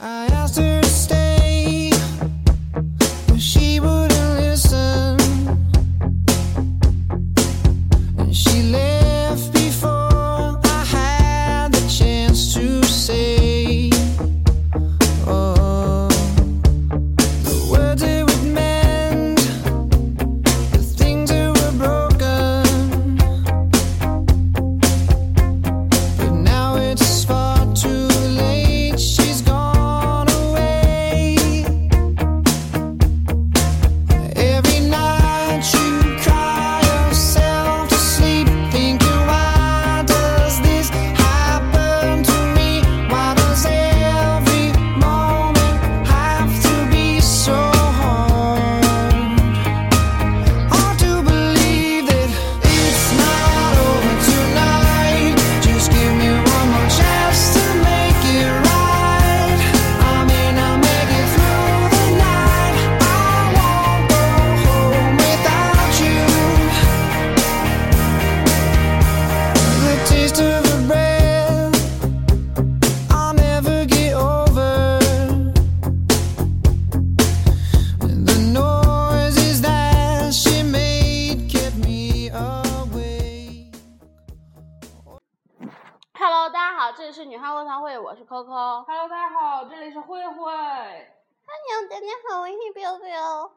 I asked her to stay, 我是 Coco。Hello，大家好，这里是慧慧。你大家好，我是 biu biu。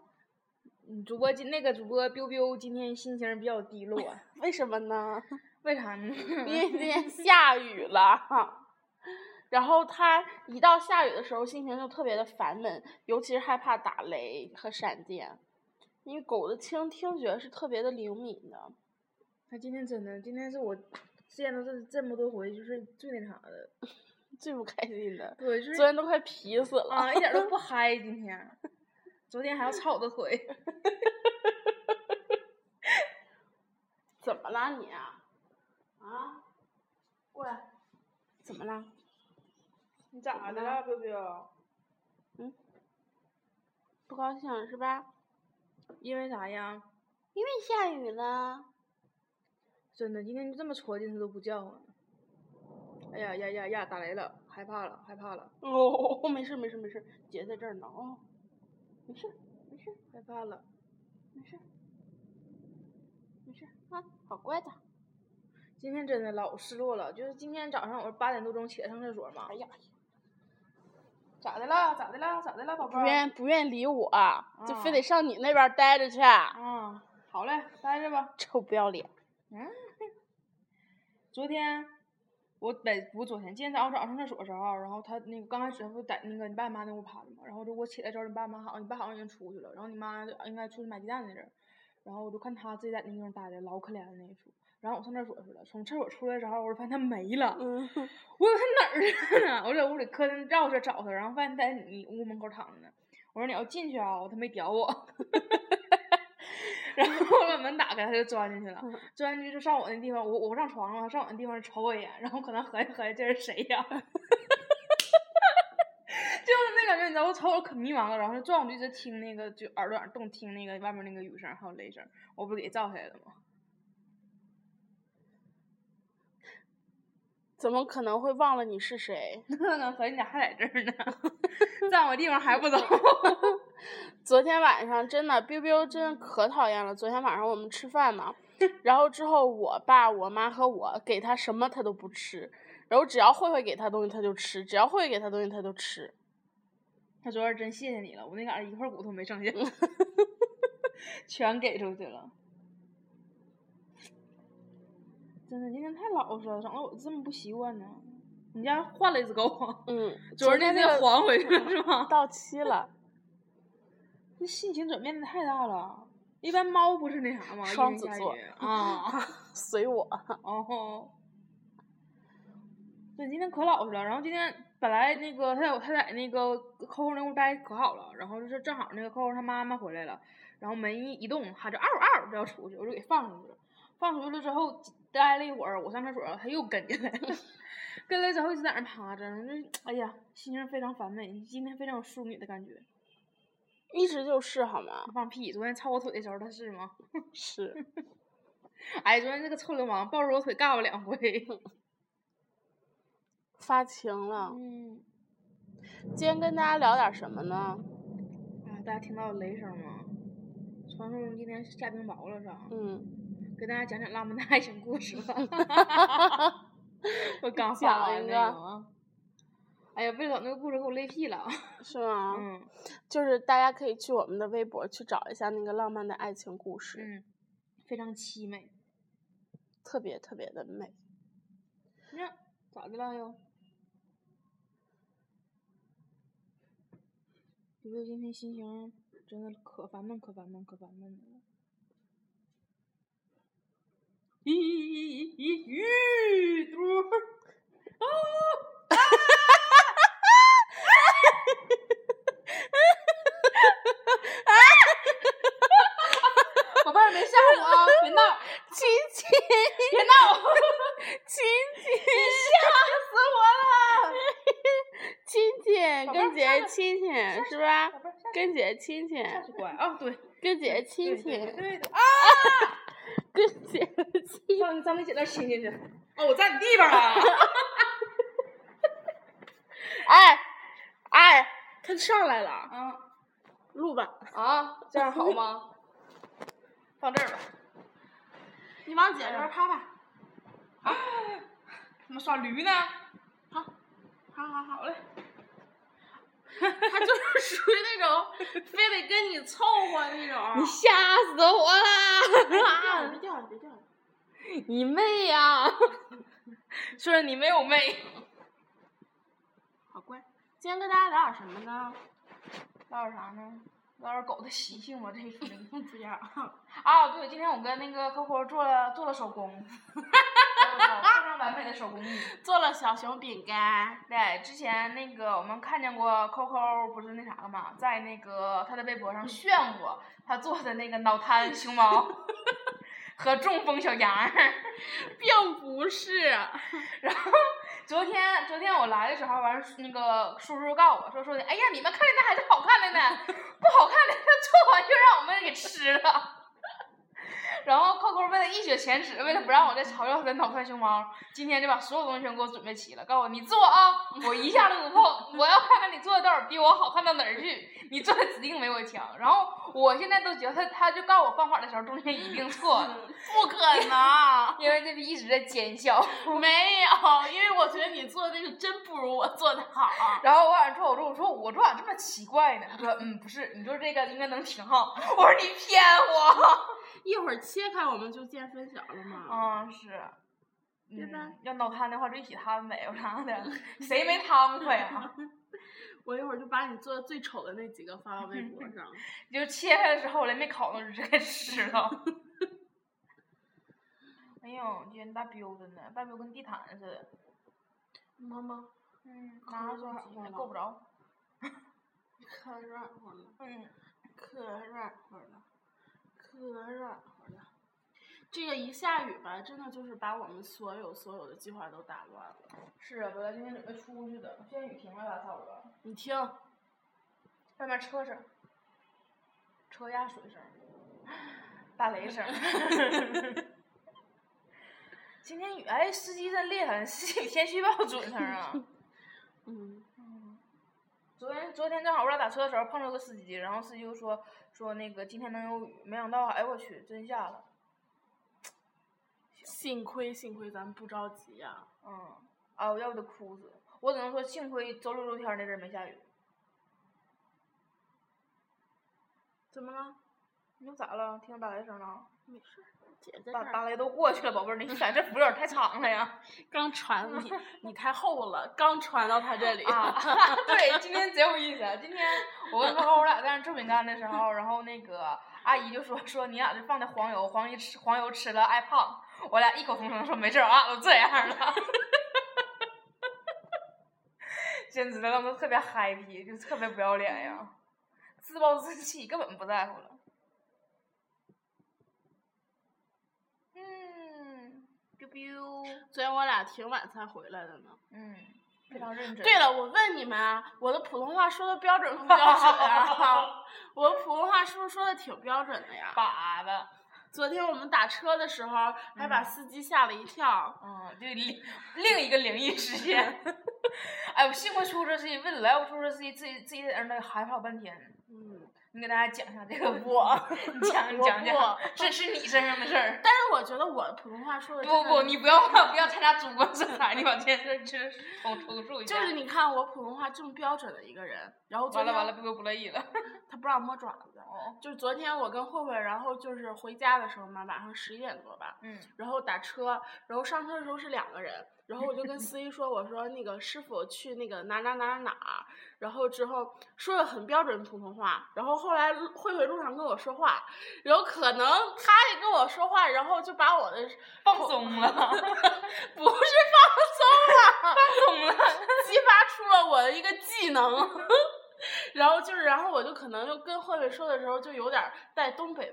嗯，主播今那个主播 biu biu 今天心情比较低落，为什么呢？为啥呢？因为今天下雨了，然后他一到下雨的时候，心情就特别的烦闷，尤其是害怕打雷和闪电，因为狗的听听觉是特别的灵敏的。他今天真的，今天是我见到这这么多回就是最那啥的，最不开心的，对，就是昨天都快皮死了。啊，一点都不 嗨。今天，昨天还要操我的腿，怎么了你啊？啊？过来。怎么了？你咋的了，biu biu？不高兴是吧？因为啥呀？因为下雨了。真的，今天就这么戳进，去都不叫唤。哎呀呀呀呀！打雷了，害怕了，害怕了，哦，没事没事没事，姐在这儿呢哦，没事没事害怕了。没事没事啊，好乖的。今天真的老失落了，就是今天早上我八点多钟起来上厕所嘛哎，呀，咋的了？咋的了？咋的了，宝贝儿？不愿不愿理我，就非啊得上你那边待着去，啊，好嘞，待着吧。臭不要脸。嗯，昨天我在我昨天今天早上早上上厕所的时候，然后他那个刚开始他不在那个你爸你妈那屋趴着嘛，然后就我起来之后，你爸妈好像你爸好像已经出去了，然后你妈应该出去买鸡蛋那阵儿，然后我就看他自己在那地方待着，老可怜了那一出。然后我上厕所去了，从厕所出来之后，我就发现他没了。嗯，我说他哪儿去了呢？我在屋里磕碜绕着找他，然后发现他在你屋门口躺着呢。我说你要进去啊，他没屌我。然后我把门打开，他就钻进去了。钻进去就上我那地方，我我不上床了吗？上我那地方瞅我一眼，然后可能合计合计这是谁呀？就是那感觉，你知道，我瞅我可迷茫了，然后就转，我就一直听那个，就耳朵眼动听那个外面那个雨声还有雷声，我不是给照下来了吗？怎么可能会忘了你是谁？那个合计你咋还在这儿呢？占我地方还不走？昨天晚上真的 biu biu 真的可讨厌了。昨天晚上我们吃饭嘛，然后之后我爸、我妈和我给他什么他都不吃，然后只要慧慧给他东西他就吃，只要慧慧给他东西他就吃。他昨儿真谢谢你了，我那嘎达一块骨头没剩下，全给出去了。真的，今天太老实了，整的我这么不习惯呢。你家换了一只狗啊？嗯，昨儿那那个还回去了是吗？到期了，这心情转变的太大了。一般猫不是那啥吗？双子座啊。随我。哦。对，今天可老实了。然后今天本来那个他在他在那个 Coco 那屋待可好了，然后就是正好那个 Coco 他妈妈回来了，然后门一一动，他就嗷嗷就要出去，我就给放出去了。放出去了之后，待了一会儿，我上厕所，他又跟进来了，跟来之后一直在那儿趴着，就哎呀，心情非常烦闷，今天非常有淑女的感觉。一直就是好吗？放屁！昨天操我腿的时候他是吗？是，哎，昨天那个臭流氓抱着我腿干我两回。发情了。嗯，今天跟大家聊点什么呢？啊，大家听到雷声吗？传说中今天下冰雹了是吧？嗯，给大家讲讲浪漫的爱情故事吧。我刚发讲完那一个。哎呀，魏总那个故事给我累屁了。是吗？嗯就是大家可以去我们的微博去找一下那个浪漫的爱情故事，嗯，非常凄美。特别特别的美。你看咋的了又？悠悠今天心情真的可烦闷，可烦闷，可烦闷了。咦咦咦！玉嘟儿啊！宝贝儿，别吓我啊！别闹！亲亲，别闹！亲亲，吓死我了！亲亲，跟姐姐亲亲是吧？跟姐姐亲亲，下去乖啊！对，跟姐姐亲对对亲，对对啊！跟姐姐亲。上上你姐那亲亲去。哦，我在你地方了。哎，哎，他上来了，啊录吧。啊，这样好吗？放这儿吧。你往姐这边趴趴。啊，他妈耍驴呢？好，好好好。好嘞。他就是属于那种非得跟你凑合那种。你吓死我了！别掉了，别掉了。你妹呀！说 说你没有妹。好乖。今天跟大家聊点什么呢？聊点啥呢？聊点狗的习性吧，这一说这个。不样。啊，对，今天我跟那个扣扣做了做了手工，非常完美的手工艺。做了小熊饼干。对，之前那个我们看见过 Coco 不是那啥了嘛，在那个他的微博上炫过他做的那个脑瘫熊猫和中风小杨。并不是。然后昨天昨天我来的时候，完那个叔叔告我说说的，哎呀，你们看见那还是好看的呢，不好看的做完就让我们给吃了。然后扣扣为了一雪前耻，为了不让我再嘲笑他的脑瘫熊猫，今天就把所有东西全给我准备齐了，告诉我你做啊，我一下都不碰，我要看看你做的到底比我好看到哪儿去，你做的指定没我强。然后我现在都觉得他他就告我方法的时候，中间一定错了，不可能。因为这逼一直在奸笑。没有，因为我觉得你做的那个真不如我做的好。然后我晚上说，我说我说我这咋这么奇怪呢？他说嗯不是，你做这个应该能挺好。我说你骗我。一会儿切开我们就见分晓了嘛。嗯是，对吧嗯？要脑瘫的话就一起瘫呗，有啥的？谁没瘫过呀？我一会儿就把你做的最丑的那几个发到微博上。你就切开的时候我连没烤呢，就直接吃了。哎呦，今天大彪子呢，大彪跟地毯似的。妈妈，嗯，可拿着软和了够不着。可软和了，嗯，可软和了，这个一下雨吧，真的就是把我们所有所有的计划都打乱了。是啊，本来今天准备出去的，现在雨停了，吧，差不多？你听，外面车声，车压水声，打雷声。今天雨，哎，司机真厉害，天气预报准成啊！嗯，昨天昨天正好我俩打车的时候碰着个司机，然后司机就说说那个今天能有雨，没想到，哎我去，真下了。幸亏幸亏咱不着急呀、嗯，啊，我要不得哭死！我只能说幸亏周六周天那阵儿没下雨。怎么了？你又咋了？听到打雷声了？没事儿，姐在这儿。打打雷都过去了，宝贝儿，你在这服有点太长了呀。刚传你，你太厚了，刚传到他这里。啊，对，今天贼有意思。今天我跟涛我俩在那做饼干的时候，然后那个阿姨就说说你俩这放的黄油，黄油吃黄油吃了爱胖。我俩异口同声说没事儿，俺俩都这样了。简直了，他们都特别 happy，就特别不要脸呀，自暴自弃，根本不在乎了。嗯，biu biu，昨天我俩挺晚才回来的呢。嗯，非常认真。对了，我问你们啊，我的普通话说的标准不标准啊？我的普通话是不是说的挺标准的呀？粑粑。昨天我们打车的时候，还把嗯司机吓了一跳。嗯，就另另一个灵异事件。哎，我幸亏出租车司机问了，要不出租车司机自己自己在那儿害怕半天。嗯，你给大家讲一下这个我你讲你讲讲这，是是你身上的事儿。但是我觉得我普通话说的不不，你不要不要参加主观色彩，你把这件事儿就是重重述一下。就是你看我普通话这么标准的一个人，然后完了完了，不不乐意了。他不让摸爪子。哦，就是昨天我跟慧慧，然后就是回家的时候嘛，晚上十一点多吧，嗯然后打车，然后上车的时候是两个人，然后我就跟司机说，我说那个师傅去那个哪哪哪哪然后之后说的很标准普通话，然后后来慧慧路上跟我说话，然后可能他也跟我说话，然后就把我的放松了，不是放松了，放松了。激发出了我的一个技能。然后就是，然后我就可能就跟慧慧说的时候，就有点带东北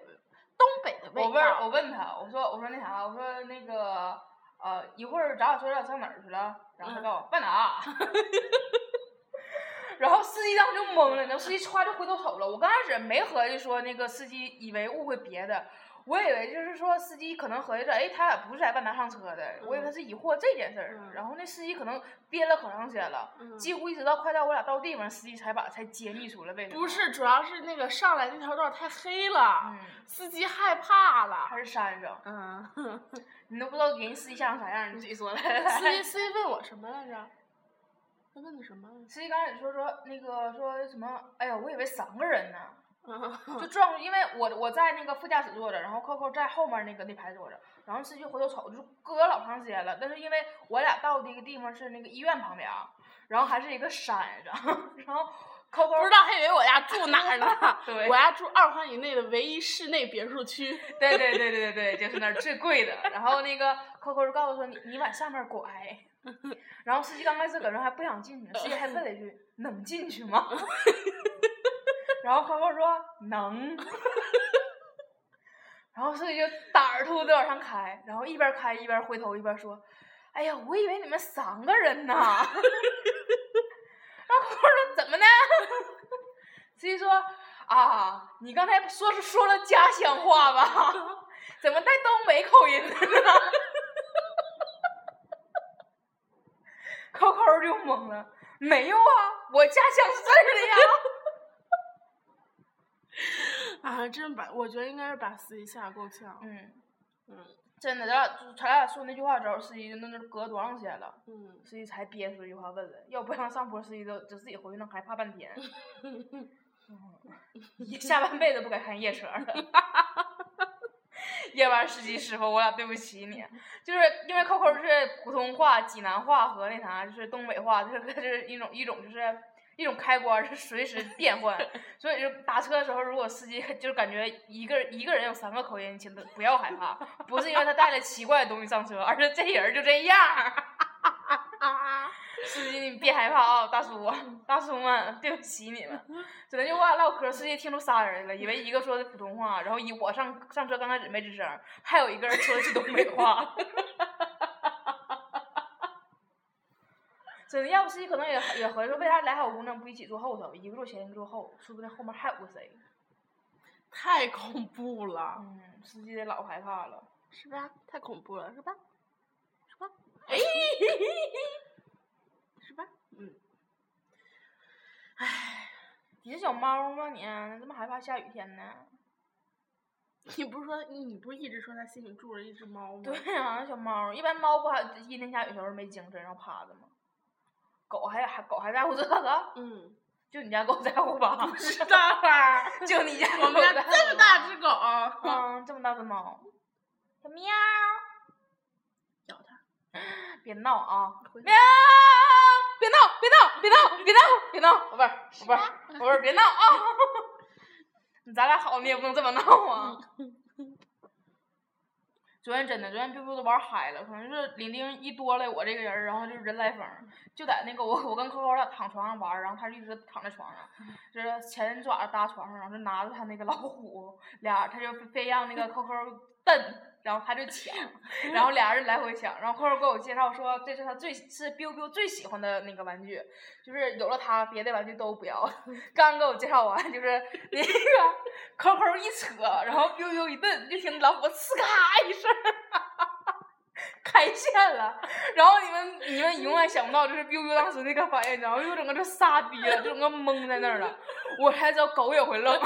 东北的味道。我问我问他，我说我说那啥，我说那个呃一会儿咱俩说咱俩上哪儿去了？然后他嗯告诉我万达。然后司机当时就懵了，那司机歘就回头瞅了。我刚开始没合计说那个司机以为误会别的，我以为就是说司机可能合计着，哎，他俩不是在万达上车的，我以为他是疑惑这件事儿。嗯然后那司机可能憋了可长时间了，嗯几乎一直到快到我俩到地方，司机才把才揭秘出来为什么。不是，主要是那个上来那条道太黑了，嗯，司机害怕了。还是山上，嗯，你都不知道给人司机吓成啥样，你自己说来。司机司机问我什么来着？他问的什么？司机刚开始说说那个说什么？哎呀，我以为三个人呢，嗯就撞，因为我我在那个副驾驶坐着，然后扣扣在后面那个那排坐着，然后司机回头瞅，就隔了老长时间了。但是因为我俩到的一个地方是那个医院旁边，然后还是一个山上，然后扣扣不知道还以为我家住哪儿呢。对我家住二环以内的唯一室内别墅区。对对对对对对，就是那儿最贵的。然后那个 Coco 就告诉说你你往下面拐，然后司机刚开始搁那还不想进去，司机还问了一句能进去吗？然后 Coco 说能。然后司机就胆儿突的往上开，然后一边开一边回头一边说：“哎呀，我以为你们三个人呢。”然后 Coco 说：“怎么呢？”司机说：“啊，你刚才说是说了家乡话吧？怎么带东北口音的呢？”扣扣就懵了，没有啊，我家乡是这儿的呀。啊，真把我觉得应该是把司机吓得够呛。嗯，嗯真的，咱俩就咱俩说那句话之后，司机就那那隔多长时间了？嗯，司机才憋出一句话问问，要不让上坡，司机都就自己回去能害怕半天。嗯下半辈子不敢开夜车了。夜班司机师傅，我俩对不起你，就是因为扣扣是普通话、济南话和那啥，就是东北话，这个是一种一种就是一种开关是随时变换，所以就打车的时候，如果司机就是感觉一个一个人有三个口音，请不要害怕，不是因为他带了奇怪的东西上车，而是这人就这样儿。司机，你别害怕啊，大叔，大叔们，对不起你们。就那句话唠嗑，司机听出仨人来了，以为一个说的普通话，然后以我上上车刚开始没吱声，还有一个人说的是东北话。真的，要不司机可能也也合计说，为啥俩小姑娘不一起坐后头，一个坐前，一个坐后，说不定后面还有个谁。太恐怖了，嗯，司机得老害怕了。是吧？太恐怖了，是吧？是吧？哎，嗯，你是小猫吗你？这么害怕下雨天呢？你不是说你不是一直说他心里住着一只猫吗？对啊、小猫，一般猫不还阴天下雨的时候没精神，然后趴着吗？狗还还狗还在乎这个？嗯，就你家狗在乎吧？不知 道啊。就你家我们家狗在乎这么大只狗，嗯，这么大只猫，小喵。别闹啊！喵，别闹，别闹，别闹，别闹，别闹，宝贝儿，宝贝儿，宝贝儿，别闹啊！咱俩好，你也不能这么闹啊！昨天真的，昨天 biu biu 都玩嗨了，可能是领丁一多了我这个人，然后就是人来疯，就在那个我我跟扣扣俩躺床上玩，然后他就一直躺在床上，就是前爪搭床上，然后就拿着他那个老虎，俩他就非让那个扣扣蹬，然后他就抢，然后俩人来回抢，然后后边给我介绍说这是他最是 biu biu 最喜欢的那个玩具，就是有了它别的玩具都不要。刚给我介绍完，就是那个扣扣一扯，然后 biu biu 一蹬，就听老虎呲咔一声。开线了，然后你们你们永远想不到，就是 biu biu 当时那个反应，你知道吗？就整个就傻逼了，就整个懵在那儿了。我才知道狗也会愣。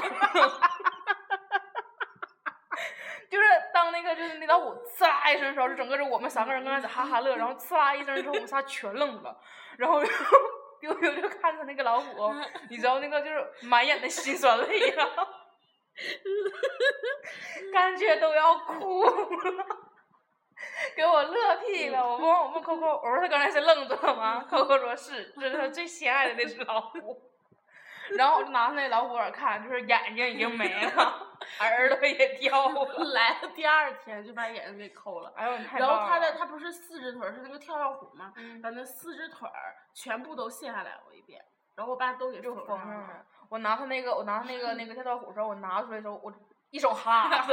就是当那个就是那老虎呲啦一声的时候，就整个就我们三个人刚开始哈哈乐，然后呲啦一声之后，我们仨全愣了，然后然后丢丢就看着那个老虎，你知道那个就是满眼的心酸泪呀，感觉都要哭了。给我乐屁了！我问我问 Coco，我说他刚才是愣住了吗？Coco 说是，这是他最心爱的那只老虎。然后我就拿那老虎耳看，就是眼睛已经没了，耳朵也掉了。来了第二天就把眼睛给抠了。哎呦，你太然后棒了它的他不是四只腿儿，是那个跳跳虎嘛，嗯把那四只腿儿全部都卸下来过一遍，然后我爸都给就缝上了。我拿他那个，我拿他那个 那个跳跳虎的时候，我拿出来的时候，我一手哈子。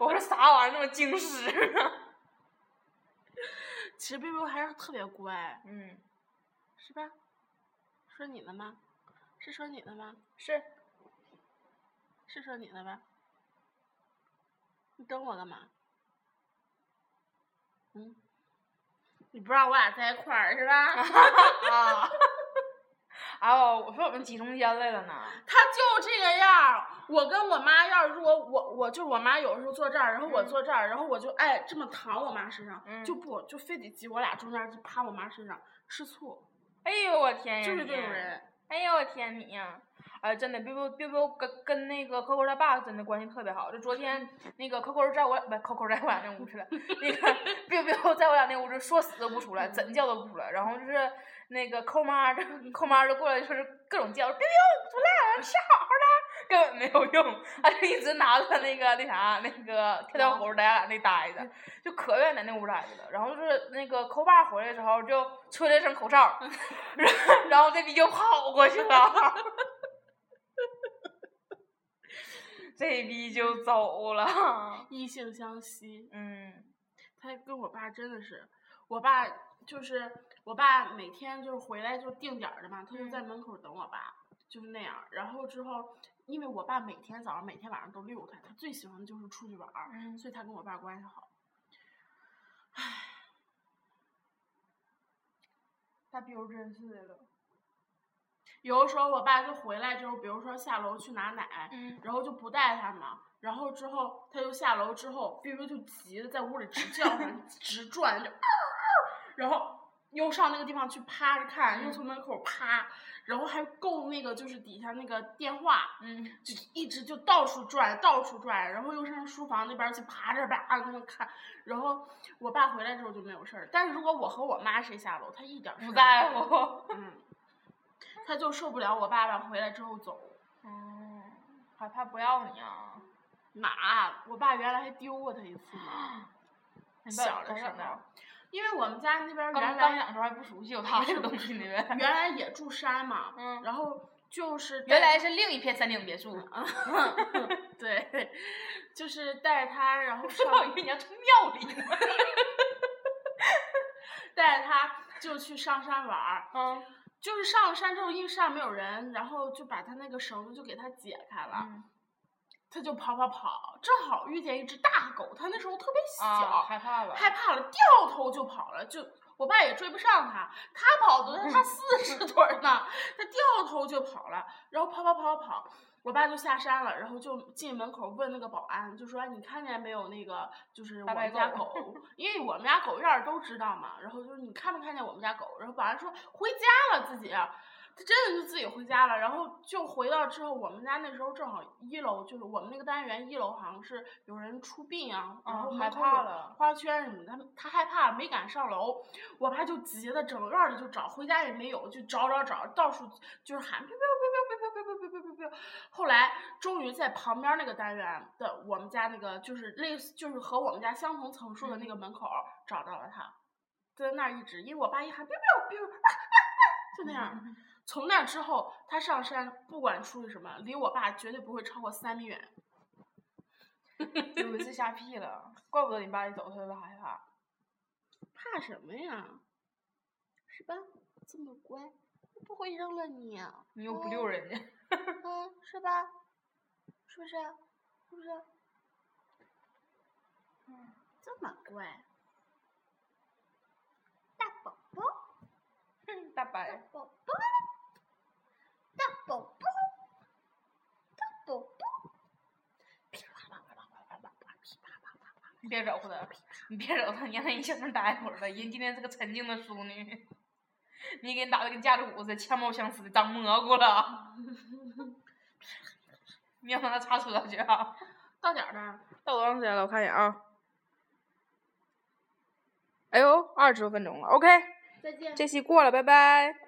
我说啥玩意儿那么惊世啊？其实 biu biu 还是特别乖，嗯，是吧？说你的吗？是说你的吗？是是说你的吧？你等我干嘛？嗯？你不让我俩在一块儿是吧？啊。哦，我说我们挤中间来了呢。他就这个样儿。我跟我妈要是如果我我就是我妈有时候坐这儿，然后我嗯坐这儿，然后我就爱这么躺我妈身上，嗯就不就非得挤我俩中间就趴我妈身上吃醋，哎呦我天呀！就是这种人。哎呦我天你呀！哎，真的，biu biu biu biu 跟跟那个 Coco 他爸真的关系特别好。就昨天那个 Coco 在我不 Coco 在我俩那屋去了，那个 biu biu 在我俩那屋就说死都不出来，怎叫都不出来。然后就是那个扣妈就扣妈就过来就是各种叫 biu biu 出来，吃好好的，根本没有用，他就一直拿着那个那啥那个跳跳虎在俺那待着，就可愿意在那屋待着了。然后就是那个抠爸回来的时候就吹了一声口哨，然后然后这逼就跑过去了。这逼就走了。异性相吸，嗯他跟我爸真的是，我爸就是我爸每天就是回来就定点儿的嘛，他就在嗯门口等我爸，就是那样。然后之后，因为我爸每天早上每天晚上都遛他，他最喜欢的就是出去玩儿，嗯所以他跟我爸关系好。唉大彪真是的了。有的时候我爸就回来之后，比如说下楼去拿奶，嗯然后就不带他嘛，然后之后他就下楼之后，biu biu 就急的在屋里直叫唤，直转，就然后又上那个地方去趴着看，又从门口趴，然后还够那个就是底下那个电话，嗯就一直就到处转，到处转，然后又上书房那边去爬着吧，在 那看。然后我爸回来之后就没有事儿，但是如果我和我妈谁下楼，他一点儿不在乎。嗯，他就受不了我爸爸回来之后走。嗯，害怕不要你啊？哪？我爸原来还丢过他一次呢，小的时候。因为我们家那边儿原来刚养的时候还不熟悉有他这东西呢。原来也住山嘛，嗯然后就是原来是另一片山顶别墅。对，就是带着他，然后 我上以为你要从庙里呢。带着他就去上山玩儿，嗯就是上了山之后，因为山上没有人，然后就把他那个绳子就给他解开了，嗯他就跑跑跑，正好遇见一只大狗，他那时候特别小，啊，害怕了。害怕了，掉头就跑了，就我爸也追不上他，他跑的他 四十腿儿呢，他掉头就跑了，然后跑跑跑跑跑，我爸就下山了，然后就进门口问那个保安，就说哎你看见没有那个就是我们家狗狗，因为我们家狗院儿都知道嘛，然后就是你看没看见我们家狗，然后保安说回家了自己。他真的就自己回家了，然后就回到之后，我们家那时候正好一楼就是我们那个单元一楼好像是有人出殡啊，然后啊害怕了花圈什么的，他他害怕没敢上楼，我爸就急的整个院儿里就找，回家也没有，就找找找，到处就是喊 biu biu biu biu biu biu biu biu biu biu，后来终于在旁边那个单元的我们家那个就是类似就是和我们家相同层数的那个门口儿找到了他，在那儿一直，因为我爸一喊啊啊啊就那样。从那之后，他上山不管出去什么，离我爸绝对不会超过三米远。有一次吓屁了，怪不得你爸一走他就害怕。怕什么呀？是吧？这么乖，不会扔了你啊。你又不溜人家，嗯，是吧？是不是？是不是？嗯，这么乖，大宝宝，大白。宝宝，大宝宝，大宝宝。你别惹乎他，你别惹他，你让他一小声待一会儿吧。人今天是个沉静的淑女，你给人打的跟架子鼓似的，枪猫相似的，长蘑菇了。你让他擦车去啊！到点儿了，到多长时间了？我看一眼啊。哎呦，二十多分钟了。OK，再见。这期过了，拜拜。